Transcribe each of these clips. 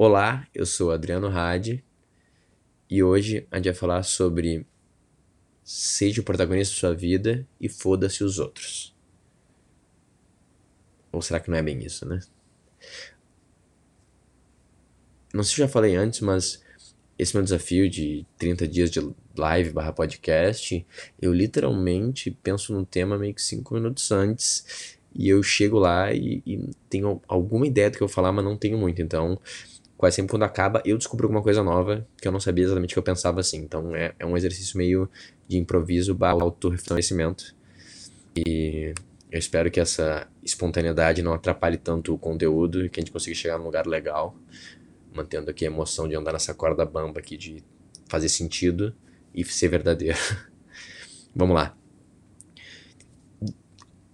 Olá, eu sou Adriano Hadi e hoje a gente vai falar sobre seja o protagonista da sua vida e foda-se os outros. Ou será que não é bem isso, né? Não sei se já falei antes, mas esse meu desafio de 30 dias de live barra podcast, eu literalmente penso num tema meio que 5 minutos antes e eu chego lá e, e, tenho alguma ideia do que eu vou falar, mas não tenho muito. Então, quase sempre quando acaba, eu descubro alguma coisa nova que eu não sabia exatamente que eu pensava assim. Então é, é um exercício meio de improviso barra autorreconhecimento. E eu espero que essa espontaneidade não atrapalhe tanto o conteúdo e que a gente consiga chegar num lugar legal, mantendo aqui a emoção de andar nessa corda bamba aqui, de fazer sentido e ser verdadeiro. Vamos lá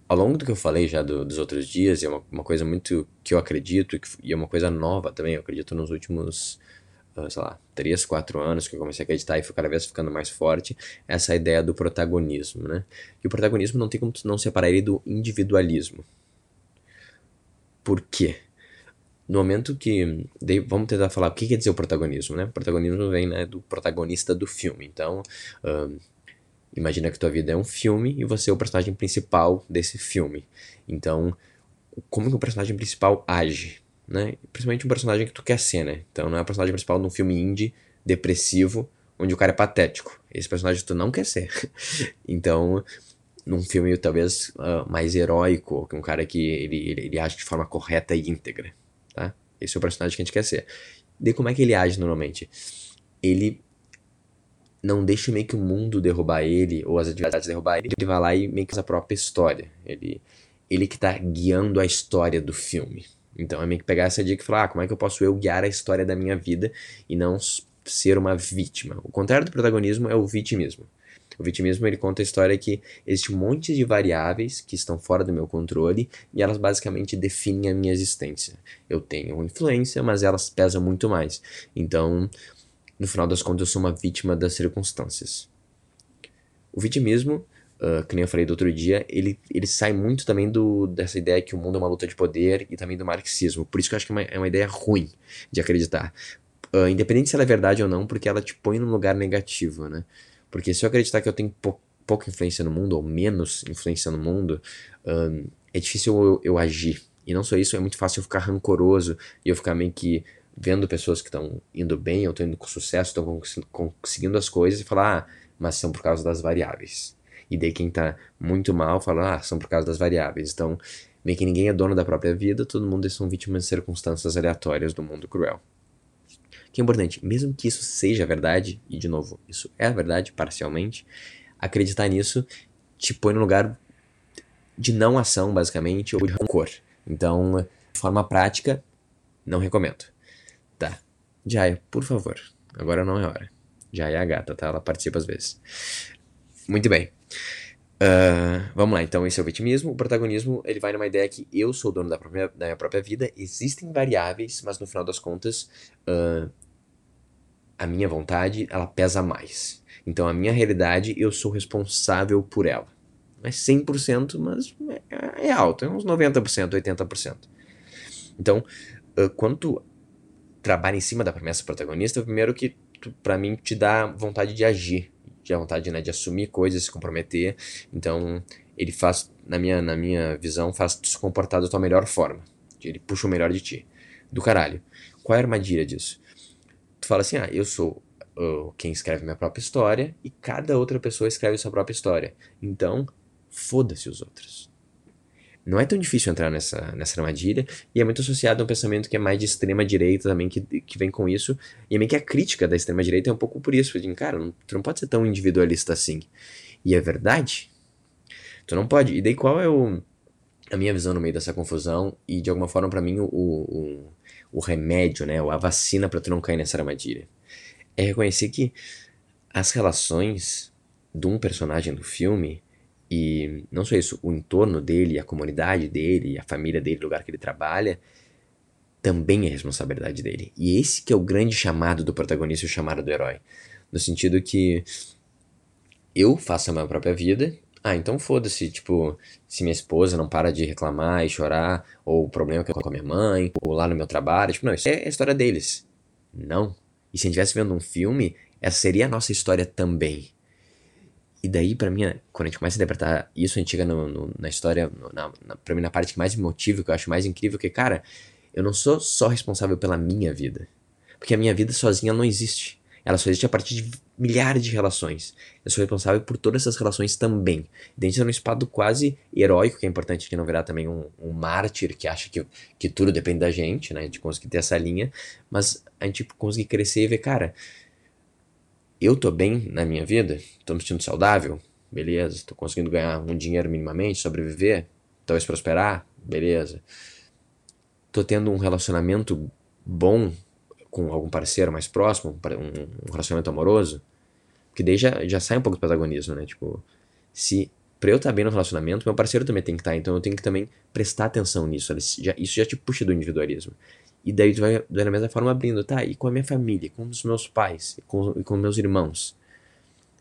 ao longo do que eu falei já do, dos outros dias, é uma, uma, coisa muito que eu acredito, e é uma coisa nova também, eu acredito nos últimos, uh, sei lá, 3, 4 anos que eu comecei a acreditar e foi cada vez ficando mais forte, essa ideia do protagonismo, né? E o protagonismo não tem como não separar ele do individualismo. Por quê? No momento que. Vamos tentar falar o que quer dizer o protagonismo, né? O protagonismo vem né, do protagonista do filme. Então, uh, Imagina que tua vida é um filme e você é o personagem principal desse filme. Então, como que o personagem principal age, né? Principalmente um personagem que tu quer ser, né? Então, não é o personagem principal de um filme indie, depressivo, onde o cara é patético. Esse personagem tu não quer ser. então, num filme talvez uh, mais heróico, um cara que ele, ele, ele age de forma correta e íntegra, tá? Esse é o personagem que a gente quer ser. E como é que ele age normalmente? Ele não deixa meio que o mundo derrubar ele, ou as adversidades derrubar ele, ele vai lá e meio que faz a própria história. Ele, ele que tá guiando a história do filme. Então é meio que pegar essa dica e falar, ah, como é que eu posso eu guiar a história da minha vida e não ser uma vítima. O contrário do protagonismo é o vitimismo. O vitimismo ele conta a história que existe um monte de variáveis que estão fora do meu controle e elas basicamente definem a minha existência. Eu tenho influência, mas elas pesam muito mais. Então, no final das contas eu sou uma vítima das circunstâncias. O vitimismo, uh, que nem eu falei do outro dia, ele, ele sai muito também do, dessa ideia que o mundo é uma luta de poder e também do marxismo. Por isso que eu acho que é uma, é uma ideia ruim de acreditar. Uh, independente se ela é verdade ou não, porque ela te põe num lugar negativo, né? Porque se eu acreditar que eu tenho pou, pouca influência no mundo, ou menos influência no mundo, uh, é difícil eu, eu agir. E não só isso, é muito fácil eu ficar rancoroso e eu ficar meio que vendo pessoas que estão indo bem, ou estão indo com sucesso, estão conseguindo as coisas e falar, ah, mas são por causa das variáveis. E daí quem tá muito mal fala, ah, são por causa das variáveis. Então, meio que ninguém é dono da própria vida, todo mundo são vítimas de circunstâncias aleatórias do mundo cruel. Que é importante, mesmo que isso seja verdade, e de novo, isso é verdade parcialmente, acreditar nisso te põe no lugar de não ação, basicamente, ou de rancor. Então, de forma prática, não recomendo. Jaya, por favor. Agora não é hora. Jaya é a gata, tá? Ela participa às vezes. Muito bem. Uh, vamos lá, então esse é o vitimismo. O protagonismo, ele vai numa ideia que eu sou dono da, própria, da minha própria vida, existem variáveis, mas no final das contas, uh, a minha vontade, ela pesa mais. Então a minha realidade, eu sou responsável por ela. Não é 100%, mas é, é alto, é uns 90%, 80%. Então, uh, quando trabalha em cima da promessa protagonista, primeiro que para mim te dá vontade de agir, de vontade né, de assumir coisas, se comprometer. Então, ele faz, na minha, na minha visão, faz se comportar da tua melhor forma. Ele puxa o melhor de ti. Do caralho. Qual é a armadilha disso? Tu fala assim, ah, eu sou uh, quem escreve minha própria história e cada outra pessoa escreve sua própria história. Então, foda-se os outros. Não é tão difícil entrar nessa, nessa armadilha, e é muito associado a um pensamento que é mais de extrema direita também, que, que vem com isso, e é meio que a crítica da extrema direita é um pouco por isso, de, cara, não, tu não pode ser tão individualista assim. E é verdade. Tu não pode. E daí qual é o, a minha visão no meio dessa confusão, e de alguma forma para mim o, o, o remédio, né, a vacina para tu não cair nessa armadilha? É reconhecer que as relações de um personagem do filme e não só isso, o entorno dele, a comunidade dele, a família dele, o lugar que ele trabalha, também é responsabilidade dele. E esse que é o grande chamado do protagonista, o chamado do herói. No sentido que eu faço a minha própria vida, Ah, então foda-se, tipo, se minha esposa não para de reclamar e chorar, ou o problema que eu tenho com a minha mãe, ou lá no meu trabalho, tipo, não, isso é a história deles. Não. E se a gente estivesse vendo um filme, essa seria a nossa história também. E daí, para mim, quando a gente começa a interpretar isso, a gente chega no, no, na história, na, na, pra mim, na parte que mais me motiva, que eu acho mais incrível, que, cara, eu não sou só responsável pela minha vida. Porque a minha vida sozinha não existe. Ela só existe a partir de milhares de relações. Eu sou responsável por todas essas relações também. Dentro de um espado quase heróico, que é importante que não virar também um, um mártir que acha que, que tudo depende da gente, né? De conseguir ter essa linha. Mas a gente conseguir crescer e ver, cara, eu tô bem na minha vida, tô me sentindo saudável, beleza, tô conseguindo ganhar um dinheiro minimamente, sobreviver, talvez prosperar, beleza. Tô tendo um relacionamento bom com algum parceiro mais próximo, um relacionamento amoroso, que daí já, já sai um pouco do protagonismo, né? Tipo, se pra eu estar tá bem no relacionamento, meu parceiro também tem que estar, tá, então eu tenho que também prestar atenção nisso. Já, isso já te puxa do individualismo. E daí tu vai, da mesma forma abrindo, tá? E com a minha família, com os meus pais, com, e com meus irmãos.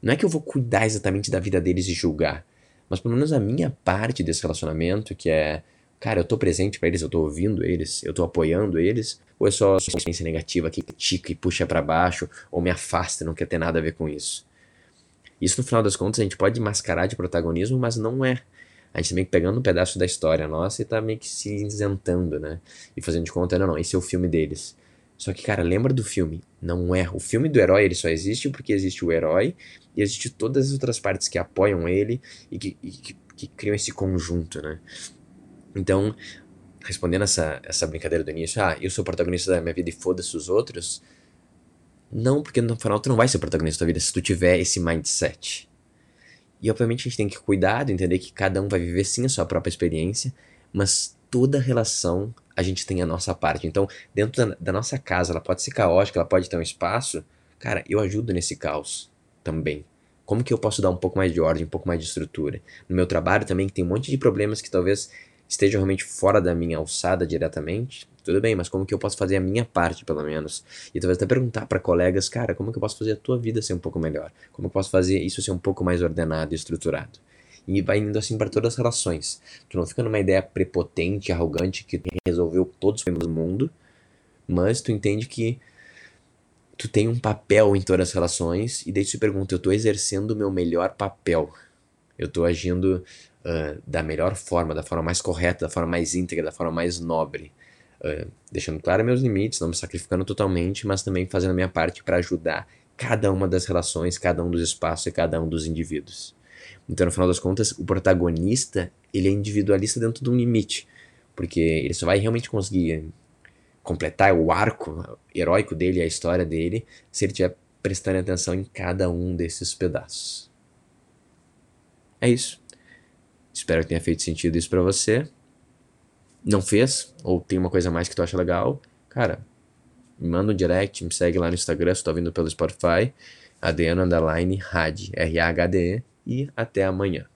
Não é que eu vou cuidar exatamente da vida deles e julgar, mas pelo menos a minha parte desse relacionamento, que é, cara, eu tô presente para eles, eu tô ouvindo eles, eu tô apoiando eles, ou é só experiência negativa que critica e puxa para baixo, ou me afasta, não quer ter nada a ver com isso. Isso no final das contas a gente pode mascarar de protagonismo, mas não é a gente tá meio que pegando um pedaço da história nossa e tá meio que se isentando, né? E fazendo de conta, não, não, esse é o filme deles. Só que, cara, lembra do filme. Não é. O filme do herói, ele só existe porque existe o herói e existe todas as outras partes que apoiam ele e que, e que, que criam esse conjunto, né? Então, respondendo essa, essa brincadeira do início, ah, eu sou o protagonista da minha vida e foda-se os outros. Não, porque no final tu não vai ser o protagonista da vida se tu tiver esse mindset. E obviamente a gente tem que cuidar, entender que cada um vai viver sim a sua própria experiência, mas toda relação a gente tem a nossa parte. Então, dentro da, da nossa casa, ela pode ser caótica, ela pode ter um espaço. Cara, eu ajudo nesse caos também. Como que eu posso dar um pouco mais de ordem, um pouco mais de estrutura? No meu trabalho também, que tem um monte de problemas que talvez estejam realmente fora da minha alçada diretamente, tudo bem, mas como que eu posso fazer a minha parte, pelo menos? E talvez até perguntar para colegas, cara, como que eu posso fazer a tua vida ser um pouco melhor? Como eu posso fazer isso ser um pouco mais ordenado e estruturado? E vai indo assim para todas as relações. Tu não fica numa ideia prepotente, arrogante, que resolveu todos os problemas do mundo, mas tu entende que tu tem um papel em todas as relações, e daí tu se pergunta, eu tô exercendo o meu melhor papel. Eu tô agindo uh, da melhor forma, da forma mais correta, da forma mais íntegra, da forma mais nobre. Uh, deixando claro meus limites, não me sacrificando totalmente, mas também fazendo a minha parte para ajudar cada uma das relações, cada um dos espaços e cada um dos indivíduos. Então, no final das contas, o protagonista, ele é individualista dentro de um limite, porque ele só vai realmente conseguir completar o arco heróico dele, a história dele, se ele estiver prestando atenção em cada um desses pedaços. É isso. Espero que tenha feito sentido isso para você não fez, ou tem uma coisa mais que tu acha legal, cara, me manda um direct, me segue lá no Instagram, se tu tá vindo pelo Spotify, Adriano Underline R-A-H-D-E, e até amanhã.